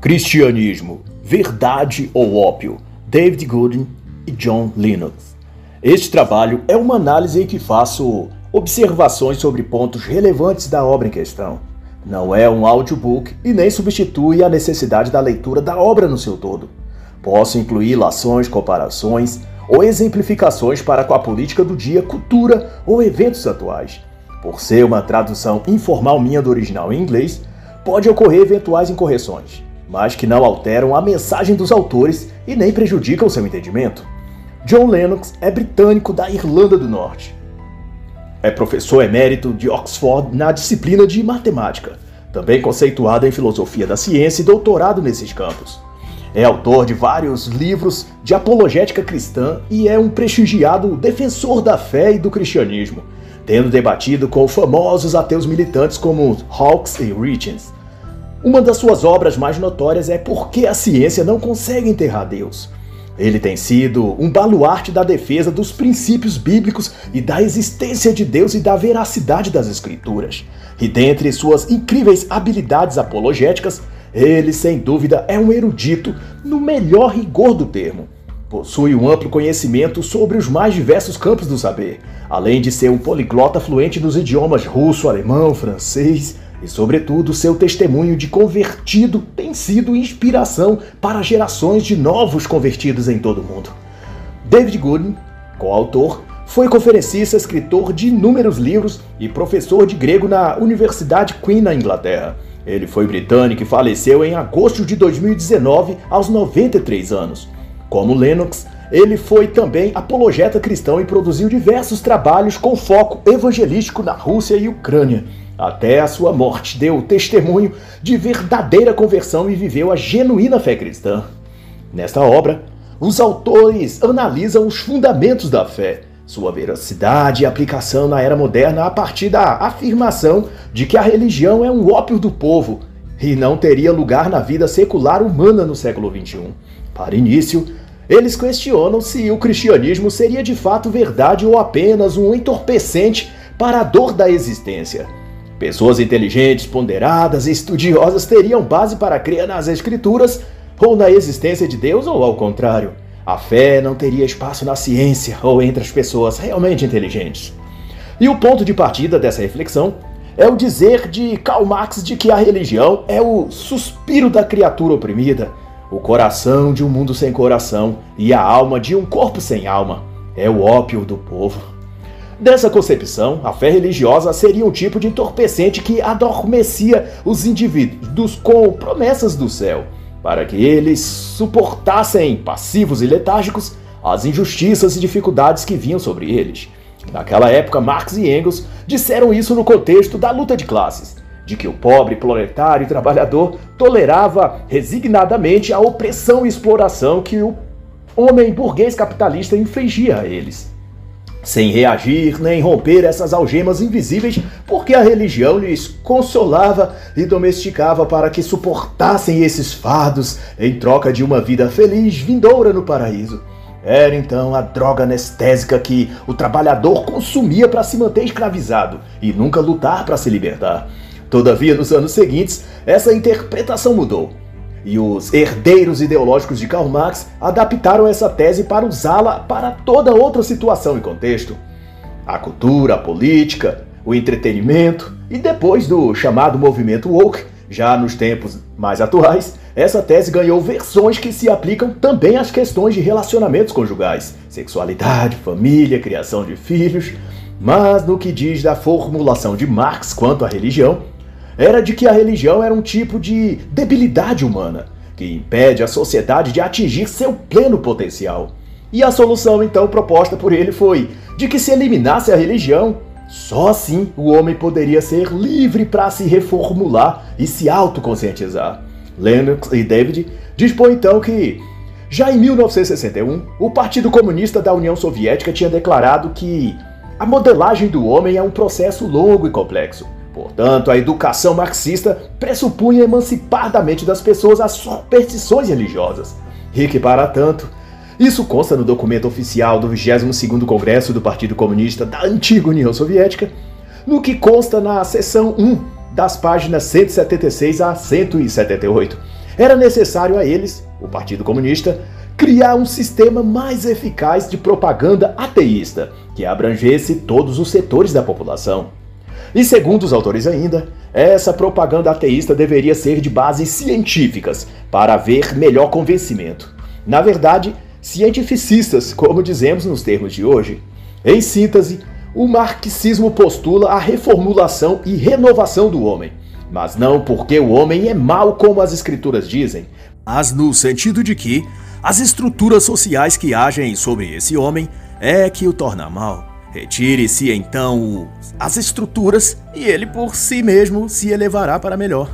Cristianismo, Verdade ou Ópio, David Goodin e John Lennox. Este trabalho é uma análise em que faço observações sobre pontos relevantes da obra em questão. Não é um audiobook e nem substitui a necessidade da leitura da obra no seu todo. Posso incluir ilações, comparações ou exemplificações para com a política do dia, cultura ou eventos atuais. Por ser uma tradução informal minha do original em inglês, pode ocorrer eventuais incorreções mas que não alteram a mensagem dos autores e nem prejudicam seu entendimento. John Lennox é britânico da Irlanda do Norte. É professor emérito de Oxford na disciplina de matemática, também conceituado em filosofia da ciência e doutorado nesses campos. É autor de vários livros de apologética cristã e é um prestigiado defensor da fé e do cristianismo, tendo debatido com famosos ateus militantes como Hawks e Richens. Uma das suas obras mais notórias é Por que a ciência não consegue enterrar Deus. Ele tem sido um baluarte da defesa dos princípios bíblicos e da existência de Deus e da veracidade das Escrituras. E dentre suas incríveis habilidades apologéticas, ele sem dúvida é um erudito no melhor rigor do termo. Possui um amplo conhecimento sobre os mais diversos campos do saber, além de ser um poliglota fluente nos idiomas russo, alemão, francês, e, sobretudo, seu testemunho de convertido tem sido inspiração para gerações de novos convertidos em todo o mundo. David Goodman, coautor, foi conferencista, escritor de inúmeros livros e professor de grego na Universidade Queen, na Inglaterra. Ele foi britânico e faleceu em agosto de 2019, aos 93 anos. Como Lennox, ele foi também apologeta cristão e produziu diversos trabalhos com foco evangelístico na Rússia e Ucrânia. Até a sua morte, deu testemunho de verdadeira conversão e viveu a genuína fé cristã. Nesta obra, os autores analisam os fundamentos da fé, sua veracidade e aplicação na era moderna a partir da afirmação de que a religião é um ópio do povo e não teria lugar na vida secular humana no século XXI. Para início, eles questionam se o cristianismo seria de fato verdade ou apenas um entorpecente para a dor da existência. Pessoas inteligentes, ponderadas e estudiosas teriam base para crer nas Escrituras ou na existência de Deus, ou ao contrário. A fé não teria espaço na ciência ou entre as pessoas realmente inteligentes. E o ponto de partida dessa reflexão é o dizer de Karl Marx de que a religião é o suspiro da criatura oprimida, o coração de um mundo sem coração e a alma de um corpo sem alma. É o ópio do povo. Dessa concepção, a fé religiosa seria um tipo de entorpecente que adormecia os indivíduos com promessas do céu, para que eles suportassem, passivos e letárgicos, as injustiças e dificuldades que vinham sobre eles. Naquela época, Marx e Engels disseram isso no contexto da luta de classes, de que o pobre proletário e trabalhador tolerava resignadamente a opressão e exploração que o homem burguês capitalista infligia a eles sem reagir nem romper essas algemas invisíveis, porque a religião lhes consolava e domesticava para que suportassem esses fardos em troca de uma vida feliz vindoura no paraíso. Era então a droga anestésica que o trabalhador consumia para se manter escravizado e nunca lutar para se libertar. Todavia, nos anos seguintes, essa interpretação mudou e os herdeiros ideológicos de Karl Marx adaptaram essa tese para usá-la para toda outra situação e contexto. A cultura, a política, o entretenimento e depois do chamado movimento woke, já nos tempos mais atuais, essa tese ganhou versões que se aplicam também às questões de relacionamentos conjugais, sexualidade, família, criação de filhos. Mas no que diz da formulação de Marx quanto à religião, era de que a religião era um tipo de debilidade humana que impede a sociedade de atingir seu pleno potencial. E a solução então proposta por ele foi de que se eliminasse a religião, só assim o homem poderia ser livre para se reformular e se autoconscientizar. Lennox e David dispõem então que já em 1961, o Partido Comunista da União Soviética tinha declarado que a modelagem do homem é um processo longo e complexo Portanto, a educação marxista pressupunha emancipar da mente das pessoas as superstições religiosas. E que, para tanto, isso consta no documento oficial do 22º Congresso do Partido Comunista da antiga União Soviética, no que consta na seção 1 das páginas 176 a 178. Era necessário a eles, o Partido Comunista, criar um sistema mais eficaz de propaganda ateísta, que abrangesse todos os setores da população. E segundo os autores ainda, essa propaganda ateísta deveria ser de bases científicas, para haver melhor convencimento. Na verdade, cientificistas, como dizemos nos termos de hoje. Em síntese, o marxismo postula a reformulação e renovação do homem, mas não porque o homem é mau como as escrituras dizem, mas no sentido de que as estruturas sociais que agem sobre esse homem é que o torna mal. Retire-se então as estruturas e ele por si mesmo se elevará para melhor.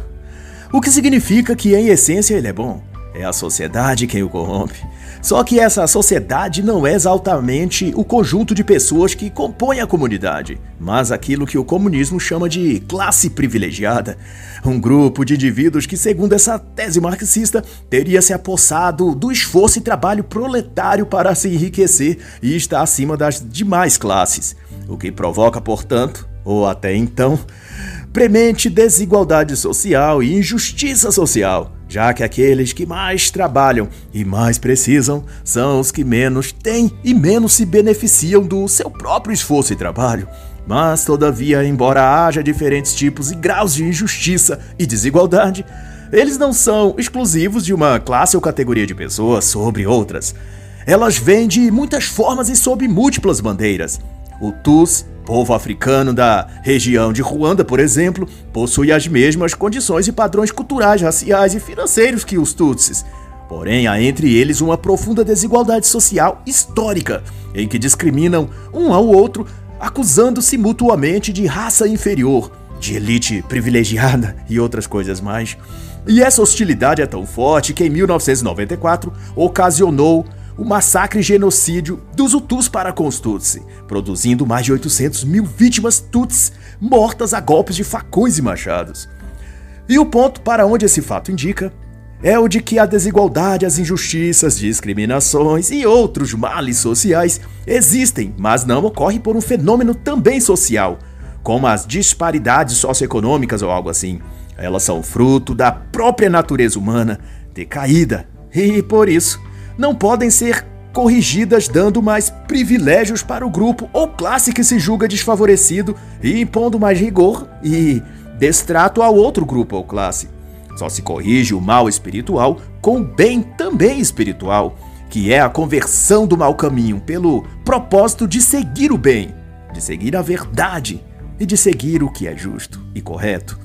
O que significa que em essência ele é bom. É a sociedade quem o corrompe. Só que essa sociedade não é exatamente o conjunto de pessoas que compõem a comunidade, mas aquilo que o comunismo chama de classe privilegiada. Um grupo de indivíduos que, segundo essa tese marxista, teria se apossado do esforço e trabalho proletário para se enriquecer e está acima das demais classes. O que provoca, portanto, ou até então, premente desigualdade social e injustiça social já que aqueles que mais trabalham e mais precisam são os que menos têm e menos se beneficiam do seu próprio esforço e trabalho. Mas, todavia, embora haja diferentes tipos e graus de injustiça e desigualdade, eles não são exclusivos de uma classe ou categoria de pessoas sobre outras. Elas vêm de muitas formas e sob múltiplas bandeiras. O TUS povo africano da região de Ruanda, por exemplo, possui as mesmas condições e padrões culturais, raciais e financeiros que os Tutsis. Porém, há entre eles uma profunda desigualdade social histórica, em que discriminam um ao outro, acusando-se mutuamente de raça inferior, de elite privilegiada e outras coisas mais. E essa hostilidade é tão forte que em 1994 ocasionou o massacre e genocídio dos Hutus para com os Tutsi, produzindo mais de 800 mil vítimas Tutsis mortas a golpes de facões e machados. E o ponto para onde esse fato indica é o de que a desigualdade, as injustiças, discriminações e outros males sociais existem, mas não ocorrem por um fenômeno também social, como as disparidades socioeconômicas ou algo assim. Elas são fruto da própria natureza humana, decaída, e por isso não podem ser corrigidas dando mais privilégios para o grupo ou classe que se julga desfavorecido e impondo mais rigor e destrato ao outro grupo ou classe. Só se corrige o mal espiritual com o bem também espiritual, que é a conversão do mau caminho pelo propósito de seguir o bem, de seguir a verdade e de seguir o que é justo e correto.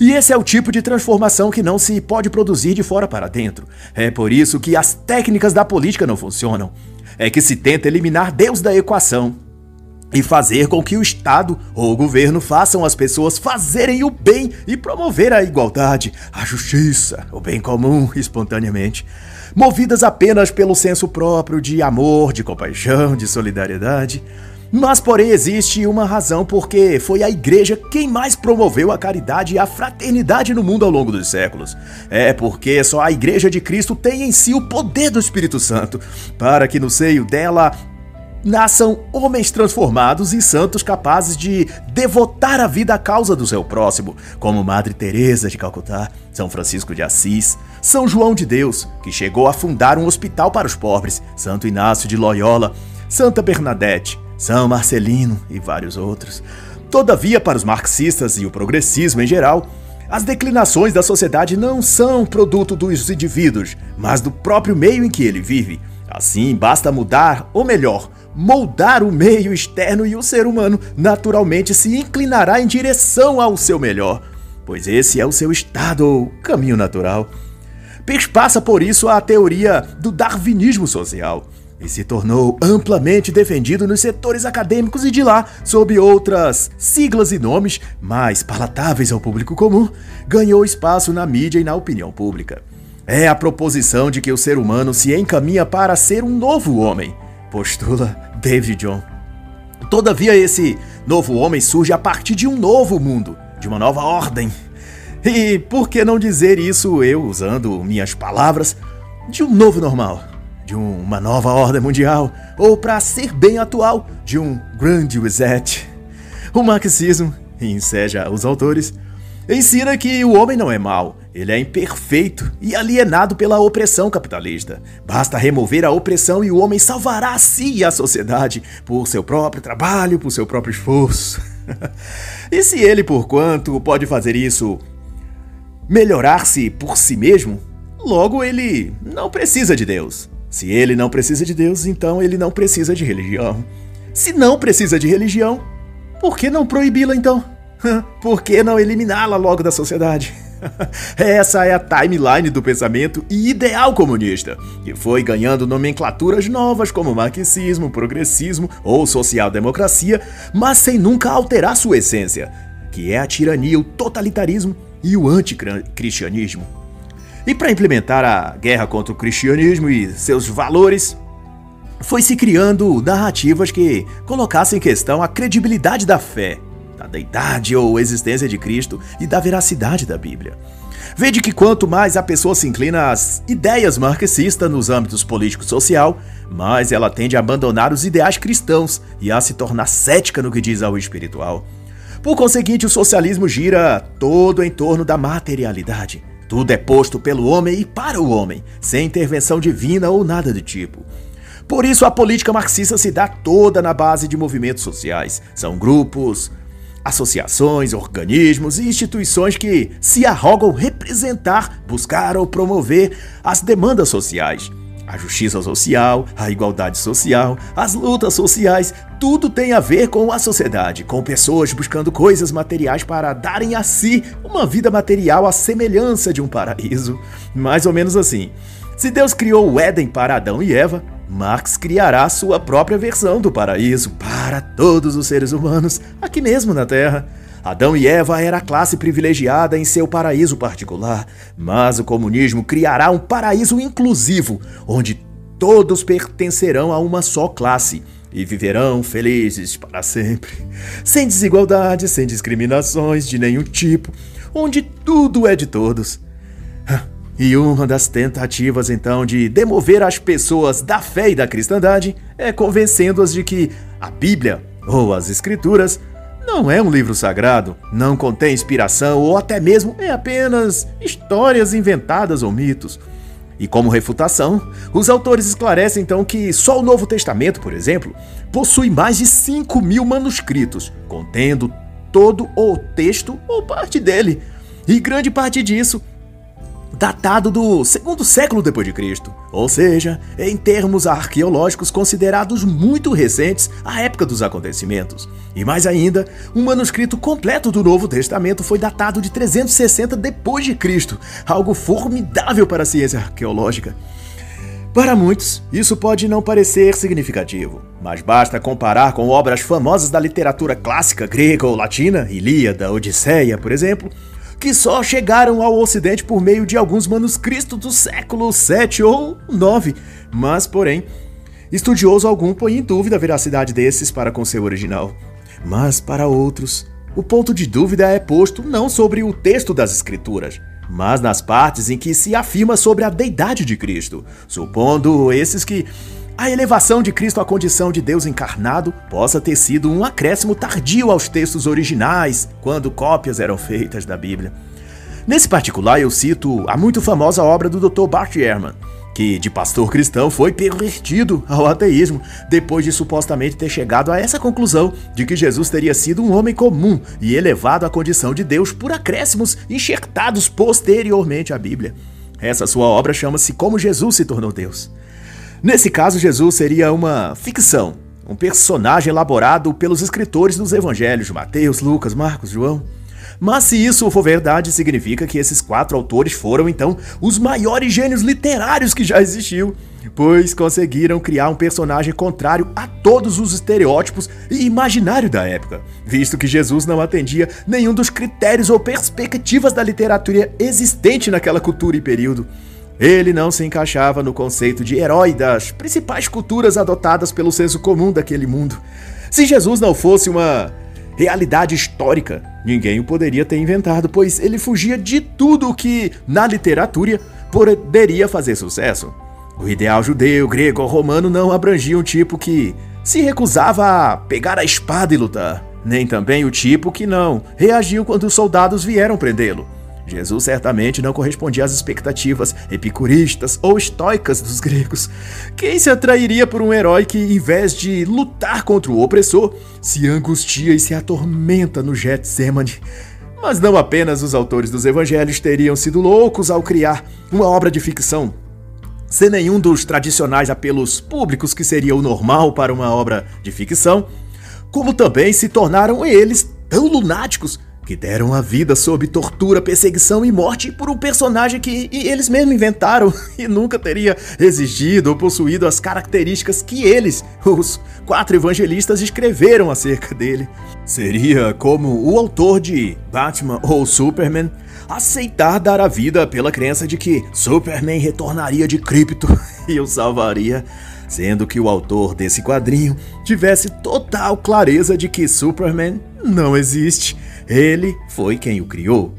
E esse é o tipo de transformação que não se pode produzir de fora para dentro. É por isso que as técnicas da política não funcionam. É que se tenta eliminar Deus da equação e fazer com que o Estado ou o governo façam as pessoas fazerem o bem e promover a igualdade, a justiça, o bem comum espontaneamente, movidas apenas pelo senso próprio de amor, de compaixão, de solidariedade. Mas, porém, existe uma razão porque foi a igreja quem mais promoveu a caridade e a fraternidade no mundo ao longo dos séculos. É porque só a igreja de Cristo tem em si o poder do Espírito Santo, para que no seio dela nasçam homens transformados e santos capazes de devotar a vida à causa do seu próximo, como Madre Teresa de Calcutá, São Francisco de Assis, São João de Deus, que chegou a fundar um hospital para os pobres, Santo Inácio de Loyola, Santa Bernadette, são Marcelino e vários outros. Todavia, para os marxistas e o progressismo em geral, as declinações da sociedade não são produto dos indivíduos, mas do próprio meio em que ele vive. Assim, basta mudar, ou melhor, moldar o meio externo e o ser humano naturalmente se inclinará em direção ao seu melhor, pois esse é o seu estado ou caminho natural. Passa por isso a teoria do darwinismo social e se tornou amplamente defendido nos setores acadêmicos e de lá, sob outras siglas e nomes mais palatáveis ao público comum, ganhou espaço na mídia e na opinião pública. É a proposição de que o ser humano se encaminha para ser um novo homem, postula David John. Todavia, esse novo homem surge a partir de um novo mundo, de uma nova ordem. E por que não dizer isso eu, usando minhas palavras, de um novo normal? De uma nova ordem mundial, ou para ser bem atual, de um grande reset. O marxismo, enseja os autores, ensina que o homem não é mau, ele é imperfeito e alienado pela opressão capitalista. Basta remover a opressão e o homem salvará a si e a sociedade por seu próprio trabalho, por seu próprio esforço. e se ele, por quanto pode fazer isso, melhorar-se por si mesmo, logo ele não precisa de Deus. Se ele não precisa de Deus, então ele não precisa de religião. Se não precisa de religião, por que não proibi-la então? Por que não eliminá-la logo da sociedade? Essa é a timeline do pensamento e ideal comunista, que foi ganhando nomenclaturas novas como marxismo, progressismo ou social-democracia, mas sem nunca alterar sua essência, que é a tirania, o totalitarismo e o anticristianismo. E para implementar a guerra contra o cristianismo e seus valores, foi se criando narrativas que colocassem em questão a credibilidade da fé, da deidade ou existência de Cristo e da veracidade da Bíblia. Vede que quanto mais a pessoa se inclina às ideias marxistas nos âmbitos político e social, mais ela tende a abandonar os ideais cristãos e a se tornar cética no que diz ao espiritual. Por conseguinte, o socialismo gira todo em torno da materialidade. Tudo é posto pelo homem e para o homem, sem intervenção divina ou nada do tipo. Por isso, a política marxista se dá toda na base de movimentos sociais. São grupos, associações, organismos e instituições que se arrogam representar, buscar ou promover as demandas sociais. A justiça social, a igualdade social, as lutas sociais, tudo tem a ver com a sociedade, com pessoas buscando coisas materiais para darem a si uma vida material à semelhança de um paraíso. Mais ou menos assim. Se Deus criou o Éden para Adão e Eva, Marx criará sua própria versão do paraíso para todos os seres humanos aqui mesmo na Terra. Adão e Eva era a classe privilegiada em seu paraíso particular, mas o comunismo criará um paraíso inclusivo, onde todos pertencerão a uma só classe e viverão felizes para sempre, sem desigualdade, sem discriminações de nenhum tipo, onde tudo é de todos. E uma das tentativas então de demover as pessoas da fé e da cristandade é convencendo-as de que a Bíblia ou as Escrituras não é um livro sagrado, não contém inspiração ou até mesmo é apenas histórias inventadas ou mitos. E como refutação, os autores esclarecem então que só o Novo Testamento, por exemplo, possui mais de 5 mil manuscritos, contendo todo o texto ou parte dele. E grande parte disso datado do segundo século depois de Cristo, ou seja, em termos arqueológicos considerados muito recentes à época dos acontecimentos. E mais ainda, um manuscrito completo do Novo Testamento foi datado de 360 depois de Cristo, algo formidável para a ciência arqueológica. Para muitos, isso pode não parecer significativo, mas basta comparar com obras famosas da literatura clássica grega ou latina, Ilíada, Odisseia, por exemplo, que só chegaram ao Ocidente por meio de alguns manuscritos do século 7 ou 9, mas, porém, estudioso algum põe em dúvida a veracidade desses para com seu original. Mas, para outros, o ponto de dúvida é posto não sobre o texto das Escrituras, mas nas partes em que se afirma sobre a deidade de Cristo, supondo esses que a elevação de Cristo à condição de Deus encarnado possa ter sido um acréscimo tardio aos textos originais, quando cópias eram feitas da Bíblia. Nesse particular, eu cito a muito famosa obra do Dr. Bart Ehrman, que de pastor cristão foi pervertido ao ateísmo depois de supostamente ter chegado a essa conclusão de que Jesus teria sido um homem comum e elevado à condição de Deus por acréscimos enxertados posteriormente à Bíblia. Essa sua obra chama-se Como Jesus se tornou Deus. Nesse caso, Jesus seria uma ficção, um personagem elaborado pelos escritores dos evangelhos Mateus, Lucas, Marcos, João. Mas se isso for verdade, significa que esses quatro autores foram então os maiores gênios literários que já existiu, pois conseguiram criar um personagem contrário a todos os estereótipos e imaginário da época, visto que Jesus não atendia nenhum dos critérios ou perspectivas da literatura existente naquela cultura e período. Ele não se encaixava no conceito de herói das principais culturas adotadas pelo senso comum daquele mundo. Se Jesus não fosse uma realidade histórica, ninguém o poderia ter inventado, pois ele fugia de tudo o que, na literatura, poderia fazer sucesso. O ideal judeu, grego ou romano não abrangia um tipo que se recusava a pegar a espada e lutar. nem também o tipo que não reagiu quando os soldados vieram prendê-lo. Jesus certamente não correspondia às expectativas epicuristas ou estoicas dos gregos. Quem se atrairia por um herói que, em vez de lutar contra o opressor, se angustia e se atormenta no Getsemane? Mas não apenas os autores dos evangelhos teriam sido loucos ao criar uma obra de ficção sem nenhum dos tradicionais apelos públicos que seria o normal para uma obra de ficção, como também se tornaram eles tão lunáticos que deram a vida sob tortura, perseguição e morte por um personagem que eles mesmos inventaram e nunca teria existido ou possuído as características que eles, os quatro evangelistas, escreveram acerca dele. Seria como o autor de Batman ou Superman aceitar dar a vida pela crença de que Superman retornaria de Krypto e o salvaria sendo que o autor desse quadrinho tivesse total clareza de que Superman não existe ele foi quem o criou.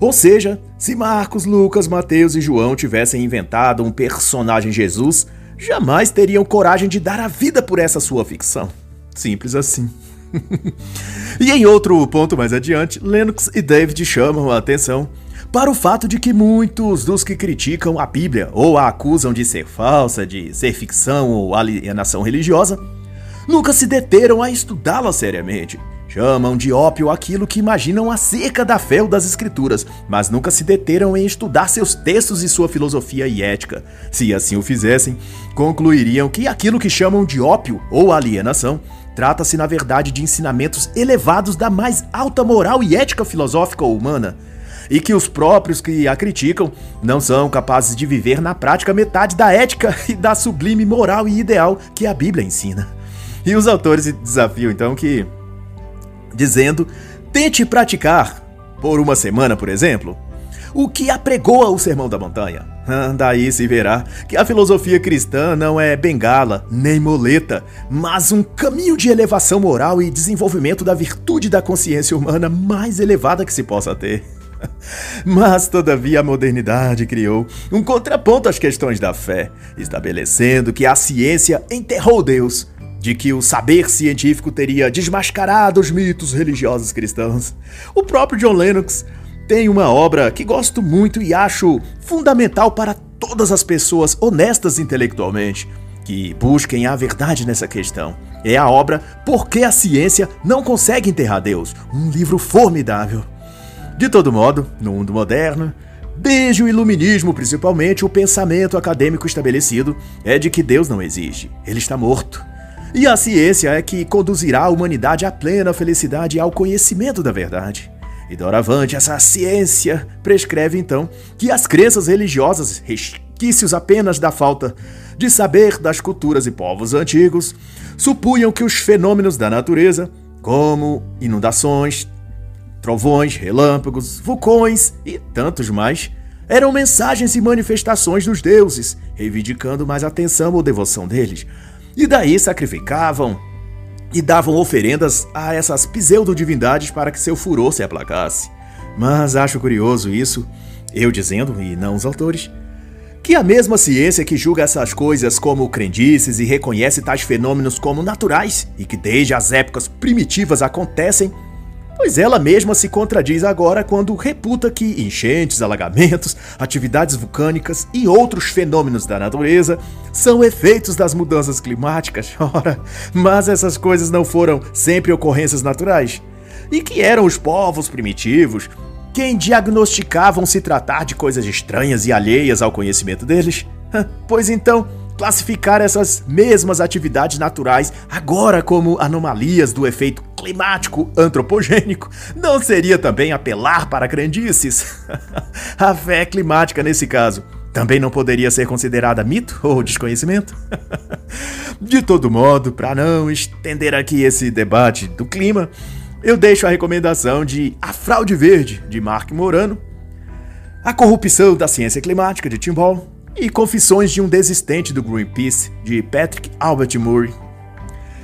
Ou seja, se Marcos, Lucas, Mateus e João tivessem inventado um personagem Jesus, jamais teriam coragem de dar a vida por essa sua ficção. Simples assim. e em outro ponto mais adiante, Lennox e David chamam a atenção para o fato de que muitos dos que criticam a Bíblia ou a acusam de ser falsa, de ser ficção ou alienação religiosa, nunca se deteram a estudá-la seriamente Chamam de ópio aquilo que imaginam acerca da fé ou das escrituras, mas nunca se deteram em estudar seus textos e sua filosofia e ética. Se assim o fizessem, concluiriam que aquilo que chamam de ópio ou alienação trata-se na verdade de ensinamentos elevados da mais alta moral e ética filosófica humana, e que os próprios que a criticam não são capazes de viver na prática metade da ética e da sublime moral e ideal que a Bíblia ensina. E os autores desafiam então que dizendo: tente praticar, por uma semana, por exemplo, o que apregoa o Sermão da Montanha. Ah, daí se verá que a filosofia cristã não é bengala nem moleta, mas um caminho de elevação moral e desenvolvimento da virtude da consciência humana mais elevada que se possa ter. Mas, todavia, a modernidade criou um contraponto às questões da fé, estabelecendo que a ciência enterrou Deus de que o saber científico teria desmascarado os mitos religiosos cristãos. O próprio John Lennox tem uma obra que gosto muito e acho fundamental para todas as pessoas honestas intelectualmente que busquem a verdade nessa questão. É a obra Por que a Ciência Não Consegue Enterrar Deus, um livro formidável. De todo modo, no mundo moderno, Desde o iluminismo, principalmente, o pensamento acadêmico estabelecido é de que Deus não existe, ele está morto. E a ciência é que conduzirá a humanidade à plena felicidade e ao conhecimento da verdade. E doravante, essa ciência prescreve então que as crenças religiosas, resquícios apenas da falta de saber das culturas e povos antigos, supunham que os fenômenos da natureza, como inundações, trovões, relâmpagos, vulcões e tantos mais, eram mensagens e manifestações dos deuses, reivindicando mais atenção ou devoção deles, e daí sacrificavam e davam oferendas a essas pseudo-divindades para que seu furor se aplacasse. Mas acho curioso isso, eu dizendo, e não os autores, que a mesma ciência que julga essas coisas como crendices e reconhece tais fenômenos como naturais e que desde as épocas primitivas acontecem, pois ela mesma se contradiz agora quando reputa que enchentes, alagamentos, atividades vulcânicas e outros fenômenos da natureza são efeitos das mudanças climáticas. Ora, mas essas coisas não foram sempre ocorrências naturais? E que eram os povos primitivos quem diagnosticavam se tratar de coisas estranhas e alheias ao conhecimento deles? Pois então, classificar essas mesmas atividades naturais agora como anomalias do efeito climático antropogênico não seria também apelar para crendices? A fé climática, nesse caso, também não poderia ser considerada mito ou desconhecimento? De todo modo, para não estender aqui esse debate do clima, eu deixo a recomendação de A Fraude Verde, de Mark Morano, A Corrupção da Ciência Climática, de Tim Ball, e Confissões de um Desistente do Greenpeace, de Patrick Albert Murray.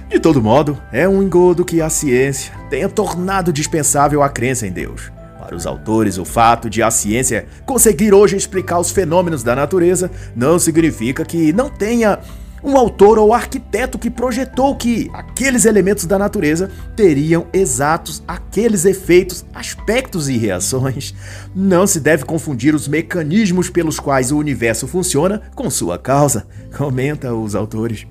De todo modo, é um engodo que a ciência tenha tornado dispensável a crença em Deus. Para os autores, o fato de a ciência conseguir hoje explicar os fenômenos da natureza não significa que não tenha um autor ou arquiteto que projetou que aqueles elementos da natureza teriam exatos aqueles efeitos, aspectos e reações. Não se deve confundir os mecanismos pelos quais o universo funciona com sua causa, comenta os autores.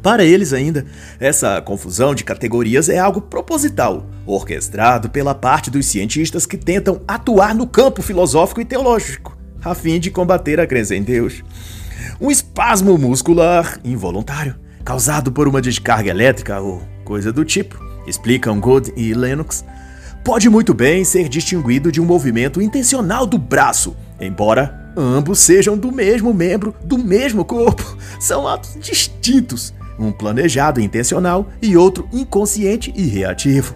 Para eles, ainda, essa confusão de categorias é algo proposital, orquestrado pela parte dos cientistas que tentam atuar no campo filosófico e teológico, a fim de combater a crença em Deus. Um espasmo muscular involuntário, causado por uma descarga elétrica ou coisa do tipo, explicam Good e Lennox, pode muito bem ser distinguido de um movimento intencional do braço, embora ambos sejam do mesmo membro do mesmo corpo. São atos distintos, um planejado e intencional e outro inconsciente e reativo.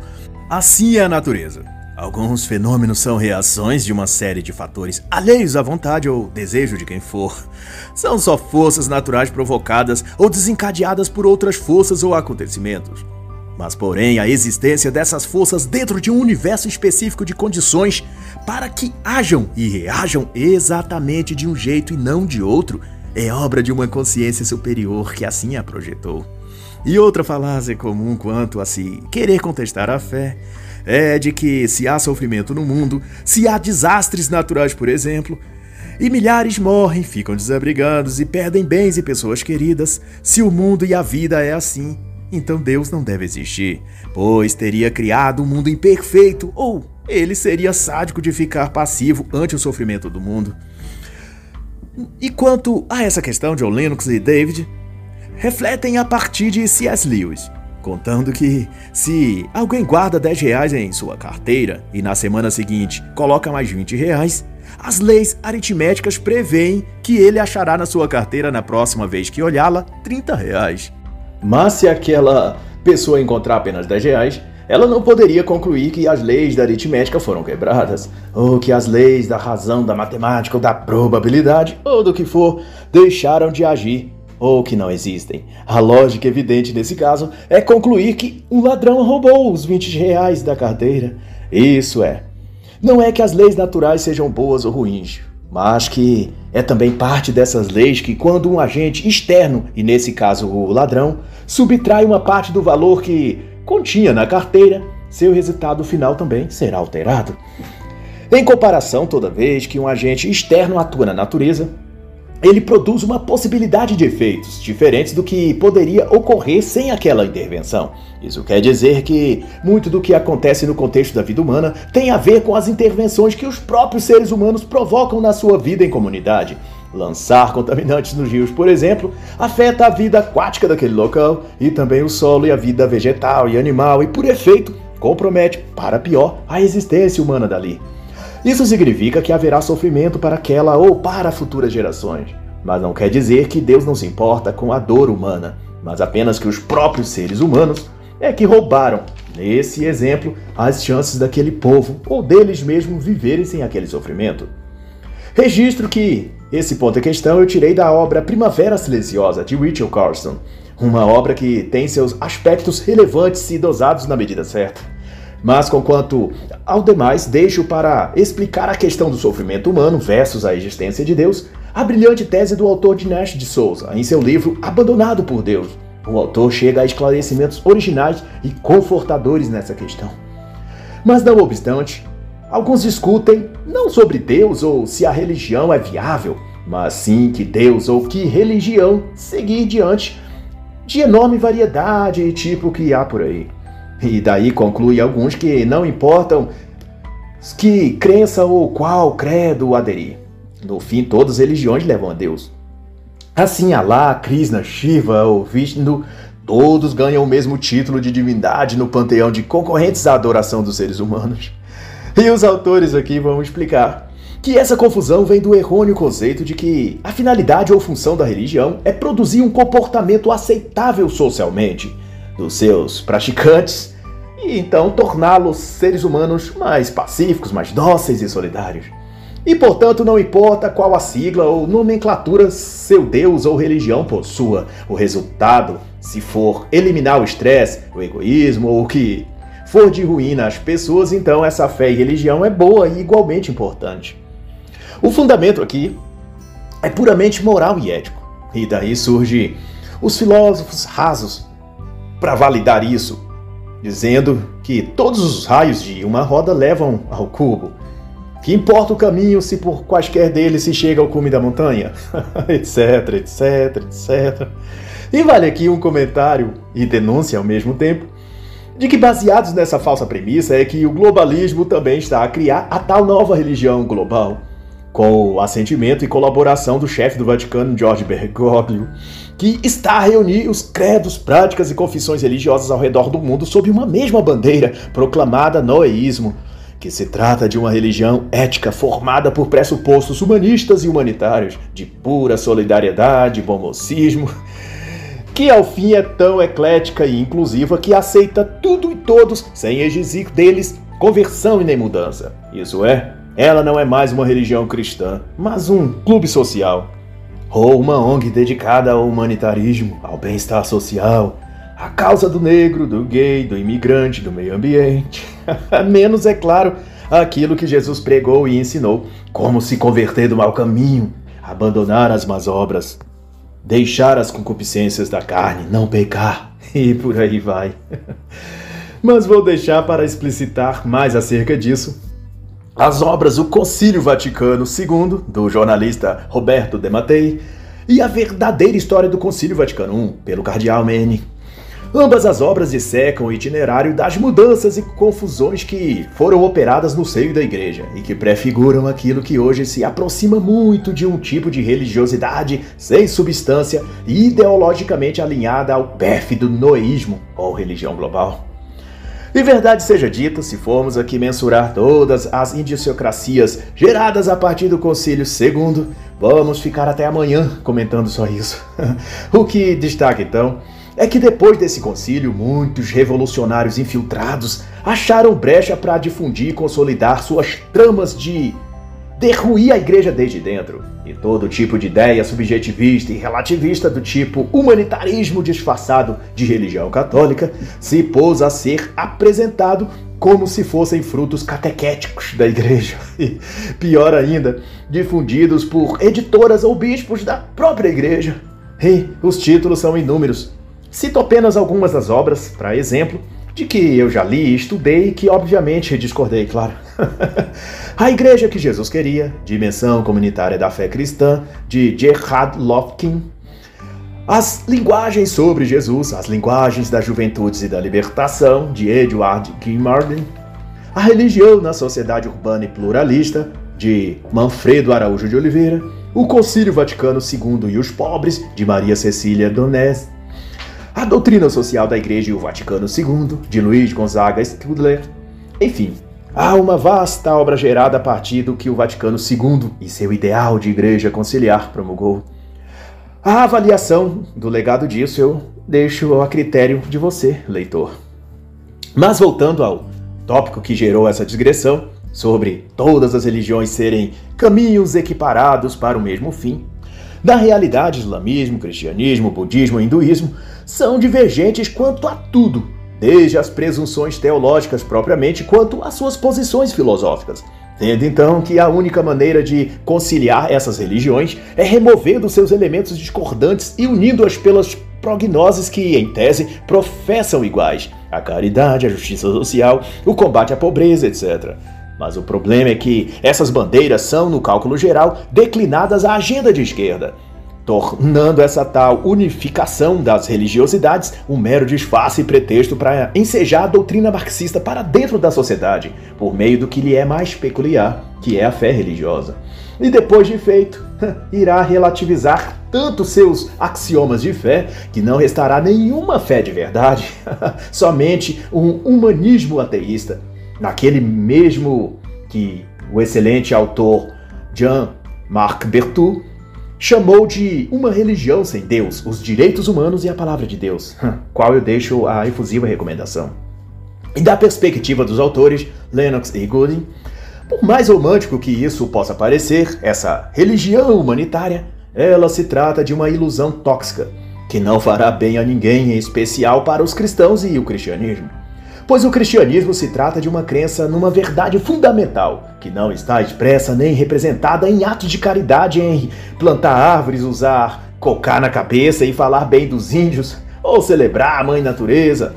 Assim é a natureza. Alguns fenômenos são reações de uma série de fatores alheios à vontade ou desejo de quem for. São só forças naturais provocadas ou desencadeadas por outras forças ou acontecimentos. Mas, porém, a existência dessas forças dentro de um universo específico de condições para que hajam e reajam exatamente de um jeito e não de outro é obra de uma consciência superior que assim a projetou. E outra falácia comum quanto a se querer contestar a fé é de que se há sofrimento no mundo, se há desastres naturais, por exemplo, e milhares morrem, ficam desabrigados e perdem bens e pessoas queridas, se o mundo e a vida é assim, então Deus não deve existir, pois teria criado um mundo imperfeito, ou ele seria sádico de ficar passivo ante o sofrimento do mundo. E quanto a essa questão, John Lennox e David refletem a partir de C.S. Lewis contando que se alguém guarda 10 reais em sua carteira e na semana seguinte coloca mais 20 reais, as leis aritméticas preveem que ele achará na sua carteira na próxima vez que olhá-la 30 reais. Mas se aquela pessoa encontrar apenas 10 reais, ela não poderia concluir que as leis da aritmética foram quebradas, ou que as leis da razão, da matemática ou da probabilidade, ou do que for, deixaram de agir ou que não existem. A lógica evidente nesse caso é concluir que um ladrão roubou os 20 reais da carteira. Isso é. Não é que as leis naturais sejam boas ou ruins, mas que é também parte dessas leis que, quando um agente externo, e nesse caso o ladrão, subtrai uma parte do valor que continha na carteira, seu resultado final também será alterado. Em comparação, toda vez que um agente externo atua na natureza, ele produz uma possibilidade de efeitos diferentes do que poderia ocorrer sem aquela intervenção. Isso quer dizer que muito do que acontece no contexto da vida humana tem a ver com as intervenções que os próprios seres humanos provocam na sua vida em comunidade. Lançar contaminantes nos rios, por exemplo, afeta a vida aquática daquele local e também o solo e a vida vegetal e animal, e por efeito, compromete, para pior, a existência humana dali. Isso significa que haverá sofrimento para aquela ou para futuras gerações. Mas não quer dizer que Deus não se importa com a dor humana, mas apenas que os próprios seres humanos é que roubaram, nesse exemplo, as chances daquele povo ou deles mesmos viverem sem aquele sofrimento. Registro que esse ponto em questão eu tirei da obra Primavera Silenciosa de Rachel Carson, uma obra que tem seus aspectos relevantes e dosados na medida certa. Mas, conquanto ao demais, deixo para explicar a questão do sofrimento humano versus a existência de Deus, a brilhante tese do autor Dinesh de Souza, em seu livro Abandonado por Deus. O autor chega a esclarecimentos originais e confortadores nessa questão. Mas, não obstante, alguns discutem não sobre Deus ou se a religião é viável, mas sim que Deus ou que religião seguir diante de enorme variedade e tipo que há por aí. E daí conclui alguns que não importam que crença ou qual credo aderir. No fim, todas as religiões levam a Deus. Assim, Alá, Krishna, Shiva ou Vishnu, todos ganham o mesmo título de divindade no panteão de concorrentes à adoração dos seres humanos. E os autores aqui vão explicar que essa confusão vem do errôneo conceito de que a finalidade ou função da religião é produzir um comportamento aceitável socialmente dos seus praticantes e então torná-los seres humanos mais pacíficos, mais dóceis e solidários. E portanto, não importa qual a sigla ou nomenclatura seu Deus ou religião possua, o resultado, se for eliminar o estresse, o egoísmo ou o que for de ruína às pessoas, então essa fé e religião é boa e igualmente importante. O fundamento aqui é puramente moral e ético, e daí surge os filósofos rasos para validar isso, dizendo que todos os raios de uma roda levam ao cubo. Que importa o caminho se por quaisquer deles se chega ao cume da montanha? etc, etc, etc. E vale aqui um comentário e denúncia ao mesmo tempo de que, baseados nessa falsa premissa, é que o globalismo também está a criar a tal nova religião global, com o assentimento e colaboração do chefe do Vaticano, George Bergoglio, que está a reunir os credos, práticas e confissões religiosas ao redor do mundo sob uma mesma bandeira, proclamada noeísmo, que se trata de uma religião ética formada por pressupostos humanistas e humanitários, de pura solidariedade, bom mocismo, que ao fim é tão eclética e inclusiva que aceita tudo e todos sem exigir deles conversão e nem mudança. Isso é, ela não é mais uma religião cristã, mas um clube social. Ou uma ONG dedicada ao humanitarismo, ao bem-estar social, a causa do negro, do gay, do imigrante, do meio ambiente. Menos, é claro, aquilo que Jesus pregou e ensinou: como se converter do mau caminho, abandonar as más obras, deixar as concupiscências da carne, não pecar, e por aí vai. Mas vou deixar para explicitar mais acerca disso as obras O Concílio Vaticano II, do jornalista Roberto De Mattei, e a verdadeira história do Concílio Vaticano I, pelo cardeal Mene. Ambas as obras dissecam o itinerário das mudanças e confusões que foram operadas no seio da igreja e que prefiguram aquilo que hoje se aproxima muito de um tipo de religiosidade sem substância e ideologicamente alinhada ao pérfido noísmo ou religião global. E verdade seja dita, se formos aqui mensurar todas as indiciocracias geradas a partir do Concílio II, vamos ficar até amanhã comentando só isso. o que destaca então é que depois desse concílio, muitos revolucionários infiltrados acharam brecha para difundir e consolidar suas tramas de derruir a igreja desde dentro. E todo tipo de ideia subjetivista e relativista do tipo humanitarismo disfarçado de religião católica se pôs a ser apresentado como se fossem frutos catequéticos da igreja. E, pior ainda, difundidos por editoras ou bispos da própria igreja. E os títulos são inúmeros Cito apenas algumas das obras, para exemplo, de que eu já li e estudei e que obviamente discordei, claro. a Igreja que Jesus Queria, Dimensão Comunitária da Fé Cristã, de Gerhard Lofkin. As Linguagens sobre Jesus, As Linguagens das Juventudes e da Libertação, de Edward Gilmarden. A Religião na Sociedade Urbana e Pluralista, de Manfredo Araújo de Oliveira. O Concílio Vaticano II e os Pobres, de Maria Cecília Donés a Doutrina Social da Igreja e o Vaticano II, de Luiz Gonzaga Studler. Enfim, há uma vasta obra gerada a partir do que o Vaticano II e seu ideal de igreja conciliar promulgou. A avaliação do legado disso eu deixo a critério de você, leitor. Mas voltando ao tópico que gerou essa digressão, sobre todas as religiões serem caminhos equiparados para o mesmo fim, na realidade, islamismo, cristianismo, budismo e hinduísmo são divergentes quanto a tudo, desde as presunções teológicas propriamente quanto às suas posições filosóficas. Tendo então que a única maneira de conciliar essas religiões é removendo seus elementos discordantes e unindo-as pelas prognoses que, em tese, professam iguais: a caridade, a justiça social, o combate à pobreza, etc. Mas o problema é que essas bandeiras são, no cálculo geral, declinadas à agenda de esquerda, tornando essa tal unificação das religiosidades um mero disfarce e pretexto para ensejar a doutrina marxista para dentro da sociedade, por meio do que lhe é mais peculiar, que é a fé religiosa. E depois de feito, irá relativizar tanto seus axiomas de fé que não restará nenhuma fé de verdade, somente um humanismo ateísta naquele mesmo que o excelente autor Jean-Marc Bertou chamou de uma religião sem Deus, os direitos humanos e a palavra de Deus, qual eu deixo a efusiva recomendação. E da perspectiva dos autores Lennox e Gooding, por mais romântico que isso possa parecer, essa religião humanitária, ela se trata de uma ilusão tóxica, que não fará bem a ninguém, em especial para os cristãos e o cristianismo pois o cristianismo se trata de uma crença numa verdade fundamental, que não está expressa nem representada em atos de caridade, em plantar árvores, usar cocar na cabeça e falar bem dos índios, ou celebrar a mãe natureza,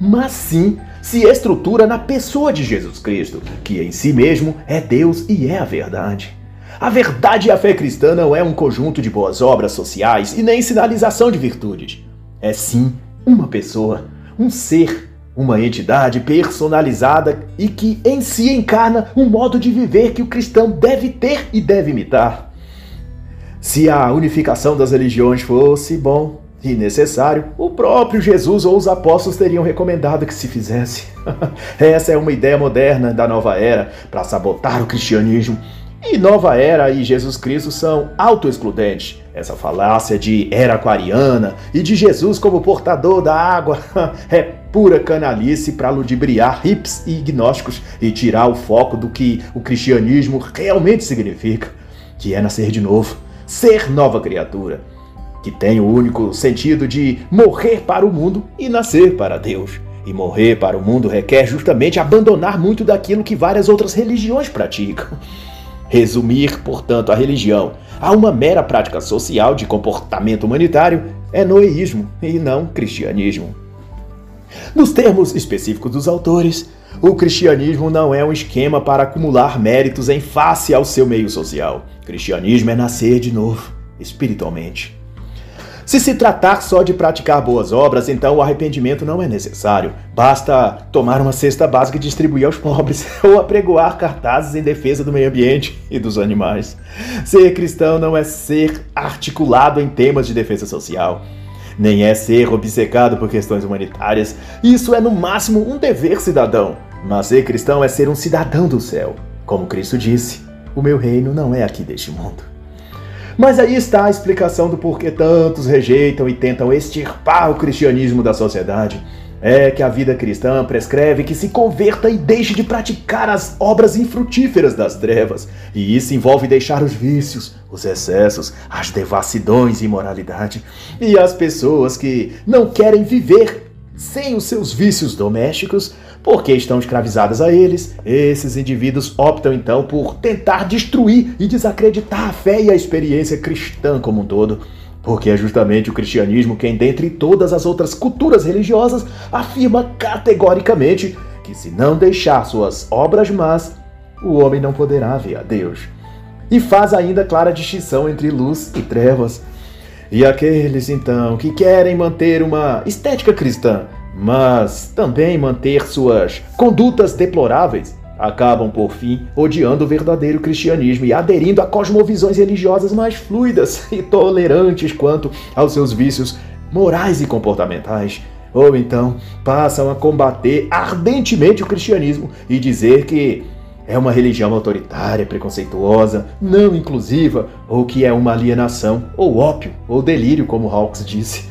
mas sim se estrutura na pessoa de Jesus Cristo, que em si mesmo é Deus e é a verdade. A verdade e a fé cristã não é um conjunto de boas obras sociais e nem sinalização de virtudes. É sim uma pessoa, um ser, uma entidade personalizada e que em si encarna um modo de viver que o cristão deve ter e deve imitar. Se a unificação das religiões fosse bom, e necessário, o próprio Jesus ou os apóstolos teriam recomendado que se fizesse. Essa é uma ideia moderna da nova era para sabotar o cristianismo. E nova era e Jesus Cristo são autoexcludentes. Essa falácia de era aquariana e de Jesus como portador da água é pura canalice para ludibriar hips e gnósticos e tirar o foco do que o cristianismo realmente significa, que é nascer de novo, ser nova criatura que tem o único sentido de morrer para o mundo e nascer para Deus. E morrer para o mundo requer justamente abandonar muito daquilo que várias outras religiões praticam. Resumir, portanto, a religião a uma mera prática social de comportamento humanitário é noeísmo e não cristianismo. Nos termos específicos dos autores, o cristianismo não é um esquema para acumular méritos em face ao seu meio social. Cristianismo é nascer de novo, espiritualmente. Se se tratar só de praticar boas obras, então o arrependimento não é necessário. Basta tomar uma cesta básica e distribuir aos pobres, ou apregoar cartazes em defesa do meio ambiente e dos animais. Ser cristão não é ser articulado em temas de defesa social. Nem é ser obcecado por questões humanitárias. Isso é, no máximo, um dever cidadão. Mas ser cristão é ser um cidadão do céu. Como Cristo disse: O meu reino não é aqui deste mundo. Mas aí está a explicação do porquê tantos rejeitam e tentam extirpar o cristianismo da sociedade. É que a vida cristã prescreve que se converta e deixe de praticar as obras infrutíferas das trevas. E isso envolve deixar os vícios, os excessos, as devassidões e imoralidade. E as pessoas que não querem viver sem os seus vícios domésticos, porque estão escravizadas a eles, esses indivíduos optam então por tentar destruir e desacreditar a fé e a experiência cristã como um todo. Porque é justamente o cristianismo quem, dentre todas as outras culturas religiosas, afirma categoricamente que se não deixar suas obras más, o homem não poderá ver a Deus. E faz ainda clara distinção entre luz e trevas. E aqueles, então, que querem manter uma estética cristã, mas também manter suas condutas deploráveis, acabam por fim odiando o verdadeiro cristianismo e aderindo a cosmovisões religiosas mais fluidas e tolerantes quanto aos seus vícios morais e comportamentais. Ou então passam a combater ardentemente o cristianismo e dizer que é uma religião autoritária, preconceituosa, não inclusiva, ou que é uma alienação, ou ópio, ou delírio, como Hawks disse.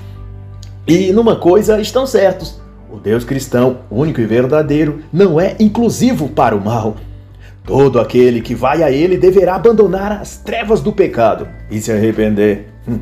E numa coisa estão certos: o Deus cristão, único e verdadeiro, não é inclusivo para o mal. Todo aquele que vai a ele deverá abandonar as trevas do pecado e se arrepender. Hum.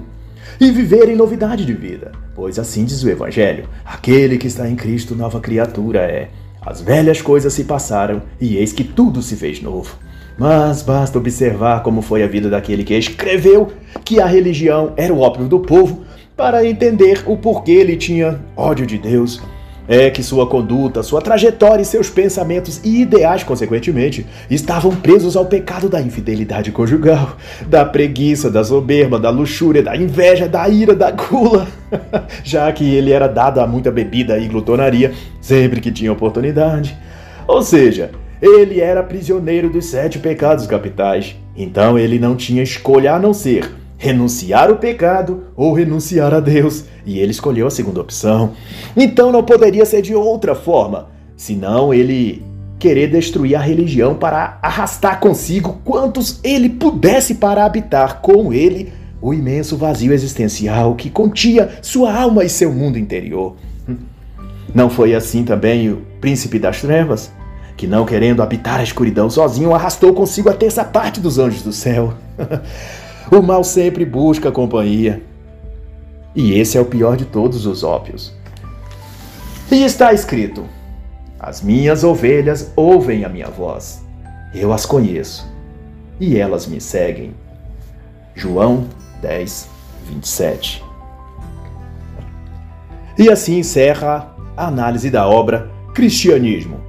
E viver em novidade de vida, pois assim diz o Evangelho: aquele que está em Cristo, nova criatura é. As velhas coisas se passaram e eis que tudo se fez novo. Mas basta observar como foi a vida daquele que escreveu que a religião era o ópio do povo para entender o porquê ele tinha ódio de Deus é que sua conduta, sua trajetória e seus pensamentos e ideais, consequentemente, estavam presos ao pecado da infidelidade conjugal, da preguiça, da soberba, da luxúria, da inveja, da ira, da gula, já que ele era dado a muita bebida e glutonaria sempre que tinha oportunidade. Ou seja, ele era prisioneiro dos sete pecados capitais, então ele não tinha escolha a não ser renunciar o pecado ou renunciar a Deus, e ele escolheu a segunda opção. Então não poderia ser de outra forma, senão ele querer destruir a religião para arrastar consigo quantos ele pudesse para habitar com ele o imenso vazio existencial que continha sua alma e seu mundo interior. Não foi assim também o príncipe das trevas, que não querendo habitar a escuridão sozinho, arrastou consigo a terça parte dos anjos do céu. O mal sempre busca companhia. E esse é o pior de todos os ópios. E está escrito: As minhas ovelhas ouvem a minha voz. Eu as conheço e elas me seguem. João 10, 27. E assim encerra a análise da obra Cristianismo,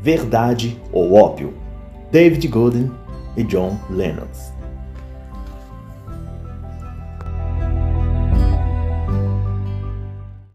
Verdade ou Ópio, David Golden e John Lennox.